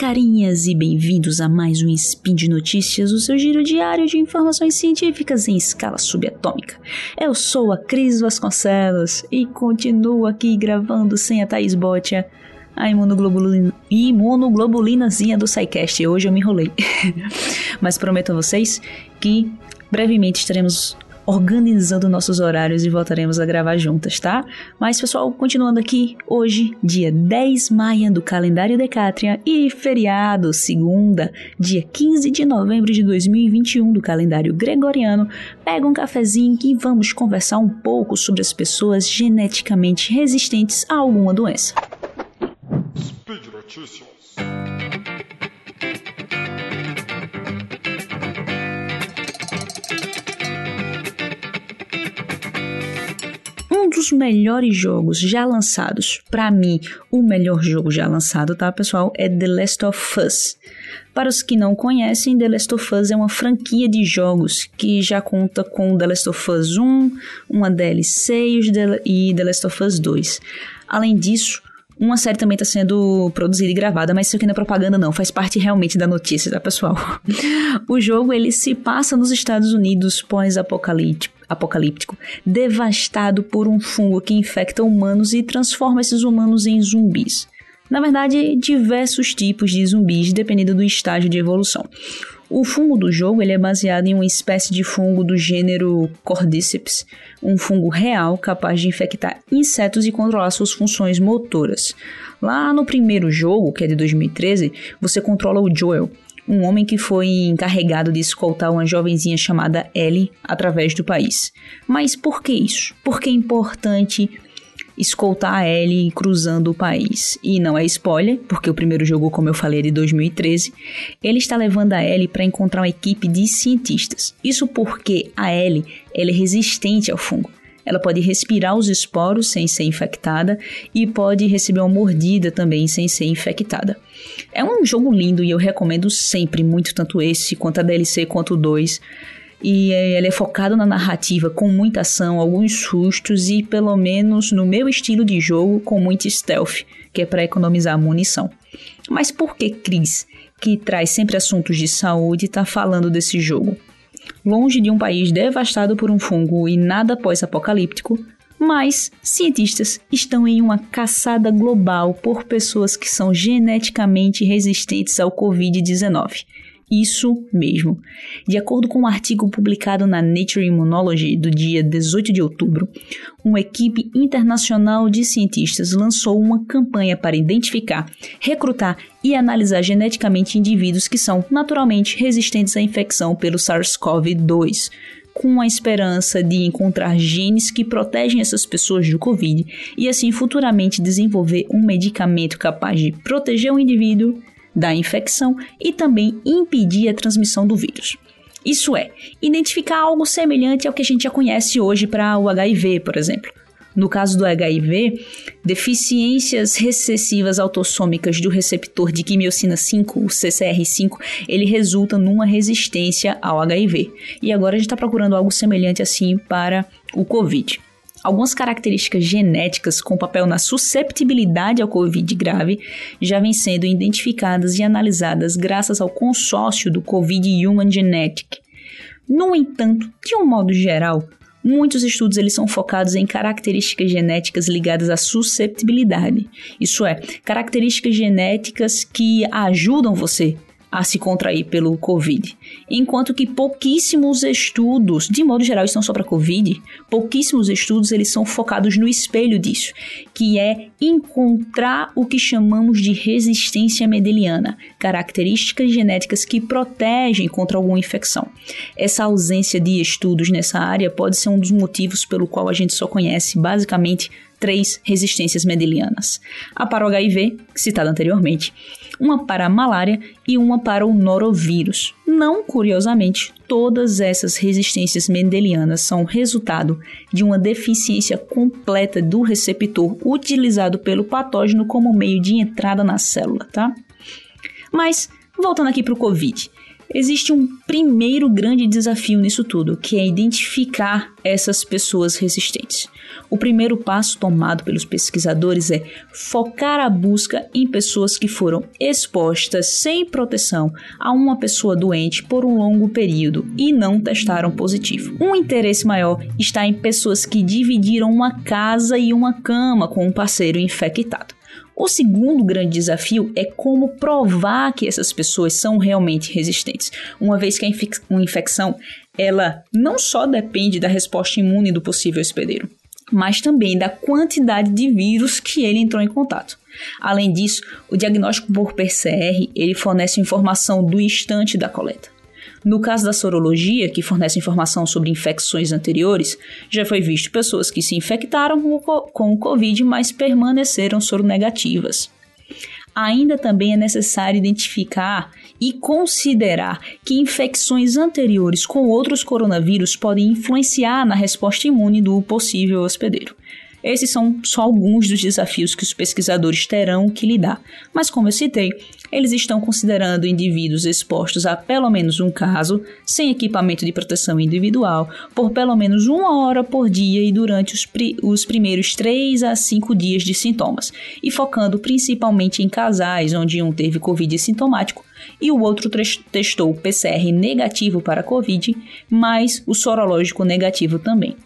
carinhas e bem-vindos a mais um Spin de Notícias, o seu giro diário de informações científicas em escala subatômica. Eu sou a Cris Vasconcelos e continuo aqui gravando sem a Thaís Botia, a imunoglobulina, imunoglobulinazinha do SciCast. Hoje eu me enrolei. Mas prometo a vocês que brevemente estaremos organizando nossos horários e voltaremos a gravar juntas, tá? Mas, pessoal, continuando aqui, hoje, dia 10 maio do calendário Decátria e feriado, segunda, dia 15 de novembro de 2021 do calendário Gregoriano, pega um cafezinho e vamos conversar um pouco sobre as pessoas geneticamente resistentes a alguma doença. Speed Notícias. Melhores jogos já lançados, para mim, o melhor jogo já lançado, tá, pessoal? É The Last of Us. Para os que não conhecem, The Last of Us é uma franquia de jogos que já conta com The Last of Us 1, uma DLC e The Last of Us 2. Além disso, uma série também está sendo produzida e gravada, mas isso aqui não é propaganda não, faz parte realmente da notícia, tá, pessoal? o jogo, ele se passa nos Estados Unidos pós-apocalíptico apocalíptico, devastado por um fungo que infecta humanos e transforma esses humanos em zumbis. Na verdade, diversos tipos de zumbis, dependendo do estágio de evolução. O fungo do jogo ele é baseado em uma espécie de fungo do gênero Cordyceps, um fungo real capaz de infectar insetos e controlar suas funções motoras. Lá no primeiro jogo, que é de 2013, você controla o Joel, um homem que foi encarregado de escoltar uma jovenzinha chamada Ellie através do país. Mas por que isso? Por que é importante escoltar a Ellie cruzando o país? E não é spoiler, porque o primeiro jogo, como eu falei, é de 2013. Ele está levando a Ellie para encontrar uma equipe de cientistas. Isso porque a Ellie ela é resistente ao fungo. Ela pode respirar os esporos sem ser infectada e pode receber uma mordida também sem ser infectada. É um jogo lindo e eu recomendo sempre muito tanto esse quanto a DLC quanto o 2. E é, ele é focado na narrativa com muita ação, alguns sustos e pelo menos no meu estilo de jogo com muito stealth, que é para economizar munição. Mas por que Chris, que traz sempre assuntos de saúde, está falando desse jogo? Longe de um país devastado por um fungo e nada pós-apocalíptico, mas cientistas estão em uma caçada global por pessoas que são geneticamente resistentes ao Covid-19 isso mesmo. De acordo com um artigo publicado na Nature Immunology do dia 18 de outubro, uma equipe internacional de cientistas lançou uma campanha para identificar, recrutar e analisar geneticamente indivíduos que são naturalmente resistentes à infecção pelo SARS-CoV-2 com a esperança de encontrar genes que protegem essas pessoas do Covid e assim futuramente desenvolver um medicamento capaz de proteger o indivíduo da infecção e também impedir a transmissão do vírus. Isso é, identificar algo semelhante ao que a gente já conhece hoje para o HIV, por exemplo. No caso do HIV, deficiências recessivas autossômicas do receptor de quimiocina 5, o CCR5, ele resulta numa resistência ao HIV. E agora a gente está procurando algo semelhante assim para o COVID. Algumas características genéticas com papel na susceptibilidade ao Covid grave já vêm sendo identificadas e analisadas graças ao consórcio do Covid Human Genetic. No entanto, de um modo geral, muitos estudos eles são focados em características genéticas ligadas à susceptibilidade. Isso é, características genéticas que ajudam você a se contrair pelo Covid. Enquanto que pouquíssimos estudos, de modo geral, estão só para Covid, pouquíssimos estudos eles são focados no espelho disso, que é encontrar o que chamamos de resistência mendeliana, características genéticas que protegem contra alguma infecção. Essa ausência de estudos nessa área pode ser um dos motivos pelo qual a gente só conhece basicamente três resistências mendelianas: a para o HIV, citada anteriormente, uma para a malária e uma para o norovírus. Não curiosamente, todas essas resistências mendelianas são resultado de uma deficiência completa do receptor utilizado pelo patógeno como meio de entrada na célula, tá? Mas, voltando aqui para o Covid. Existe um primeiro grande desafio nisso tudo, que é identificar essas pessoas resistentes. O primeiro passo tomado pelos pesquisadores é focar a busca em pessoas que foram expostas sem proteção a uma pessoa doente por um longo período e não testaram positivo. Um interesse maior está em pessoas que dividiram uma casa e uma cama com um parceiro infectado. O segundo grande desafio é como provar que essas pessoas são realmente resistentes, uma vez que a infecção ela não só depende da resposta imune do possível hospedeiro, mas também da quantidade de vírus que ele entrou em contato. Além disso, o diagnóstico por PCR ele fornece informação do instante da coleta. No caso da sorologia, que fornece informação sobre infecções anteriores, já foi visto pessoas que se infectaram com o Covid, mas permaneceram soronegativas. Ainda também é necessário identificar e considerar que infecções anteriores com outros coronavírus podem influenciar na resposta imune do possível hospedeiro. Esses são só alguns dos desafios que os pesquisadores terão que lidar, mas como eu citei, eles estão considerando indivíduos expostos a pelo menos um caso, sem equipamento de proteção individual, por pelo menos uma hora por dia e durante os, pri os primeiros 3 a 5 dias de sintomas, e focando principalmente em casais onde um teve Covid sintomático e o outro testou PCR negativo para Covid, mas o sorológico negativo também.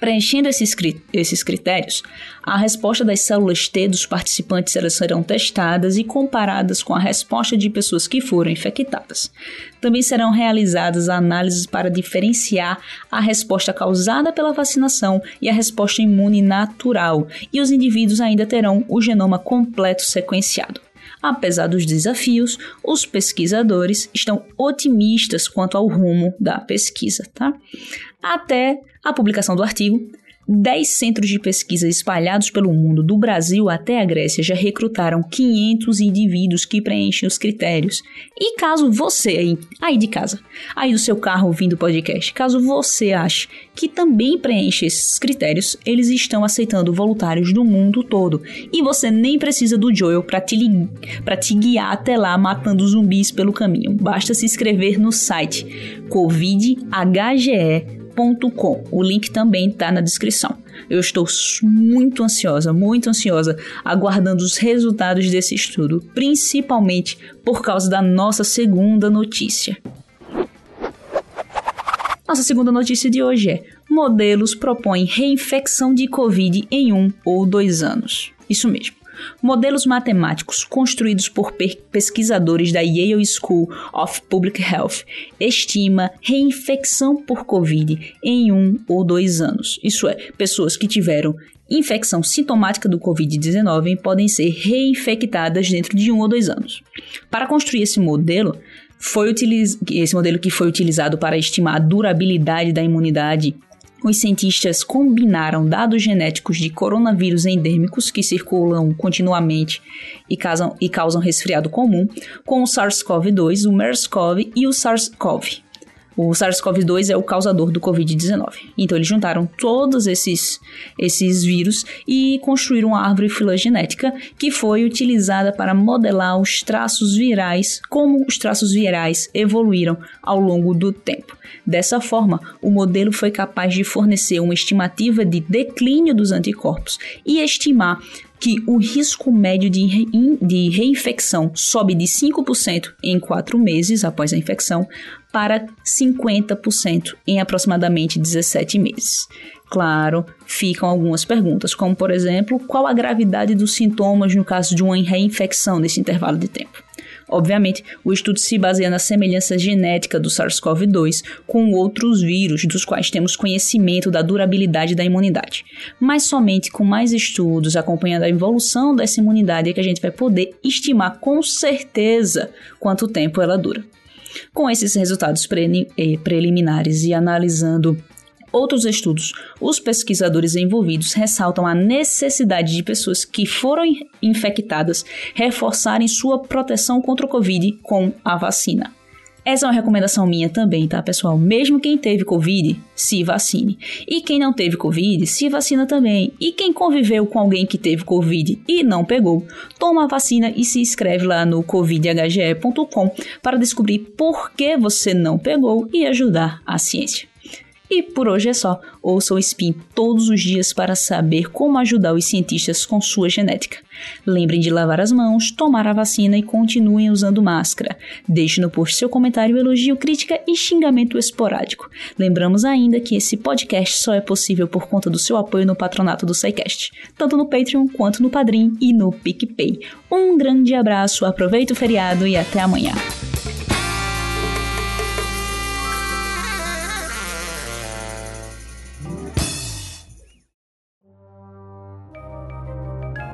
Preenchendo esses, critérios, a resposta das células T dos participantes elas serão testadas e comparadas com a resposta de pessoas que foram infectadas. Também serão realizadas análises para diferenciar a resposta causada pela vacinação e a resposta imune natural, e os indivíduos ainda terão o genoma completo sequenciado. Apesar dos desafios, os pesquisadores estão otimistas quanto ao rumo da pesquisa, tá? Até a publicação do artigo, 10 centros de pesquisa espalhados pelo mundo, do Brasil até a Grécia, já recrutaram 500 indivíduos que preenchem os critérios. E caso você aí, aí de casa, aí do seu carro ouvindo o podcast, caso você ache que também preenche esses critérios, eles estão aceitando voluntários do mundo todo. E você nem precisa do Joel para te, te guiar até lá matando zumbis pelo caminho. Basta se inscrever no site covidhge o link também está na descrição. Eu estou muito ansiosa, muito ansiosa, aguardando os resultados desse estudo, principalmente por causa da nossa segunda notícia. Nossa segunda notícia de hoje é: modelos propõem reinfecção de Covid em um ou dois anos. Isso mesmo. Modelos matemáticos construídos por pesquisadores da Yale School of Public Health estima reinfecção por Covid em um ou dois anos. Isso é, pessoas que tiveram infecção sintomática do Covid-19 podem ser reinfectadas dentro de um ou dois anos. Para construir esse modelo, foi esse modelo que foi utilizado para estimar a durabilidade da imunidade os cientistas combinaram dados genéticos de coronavírus endêmicos que circulam continuamente e causam, e causam resfriado comum com o SARS-CoV-2, o MERS-CoV e o SARS-CoV. O SARS-CoV-2 é o causador do Covid-19. Então eles juntaram todos esses, esses vírus e construíram uma árvore filogenética que foi utilizada para modelar os traços virais, como os traços virais evoluíram ao longo do tempo. Dessa forma, o modelo foi capaz de fornecer uma estimativa de declínio dos anticorpos e estimar que o risco médio de, re de reinfecção sobe de 5% em 4 meses após a infecção para 50% em aproximadamente 17 meses. Claro, ficam algumas perguntas, como por exemplo, qual a gravidade dos sintomas no caso de uma reinfecção nesse intervalo de tempo? Obviamente, o estudo se baseia na semelhança genética do SARS-CoV-2 com outros vírus dos quais temos conhecimento da durabilidade da imunidade. Mas somente com mais estudos acompanhando a evolução dessa imunidade é que a gente vai poder estimar com certeza quanto tempo ela dura. Com esses resultados eh, preliminares e analisando outros estudos, os pesquisadores envolvidos ressaltam a necessidade de pessoas que foram infectadas reforçarem sua proteção contra o Covid com a vacina. Essa é uma recomendação minha também, tá, pessoal? Mesmo quem teve Covid, se vacine. E quem não teve Covid, se vacina também. E quem conviveu com alguém que teve Covid e não pegou, toma a vacina e se inscreve lá no covidhge.com para descobrir por que você não pegou e ajudar a ciência. E por hoje é só. Ouça o Spin todos os dias para saber como ajudar os cientistas com sua genética. Lembrem de lavar as mãos, tomar a vacina e continuem usando máscara. Deixe no post seu comentário, elogio, crítica e xingamento esporádico. Lembramos ainda que esse podcast só é possível por conta do seu apoio no patronato do SciCast, tanto no Patreon quanto no Padrim e no PicPay. Um grande abraço, aproveite o feriado e até amanhã.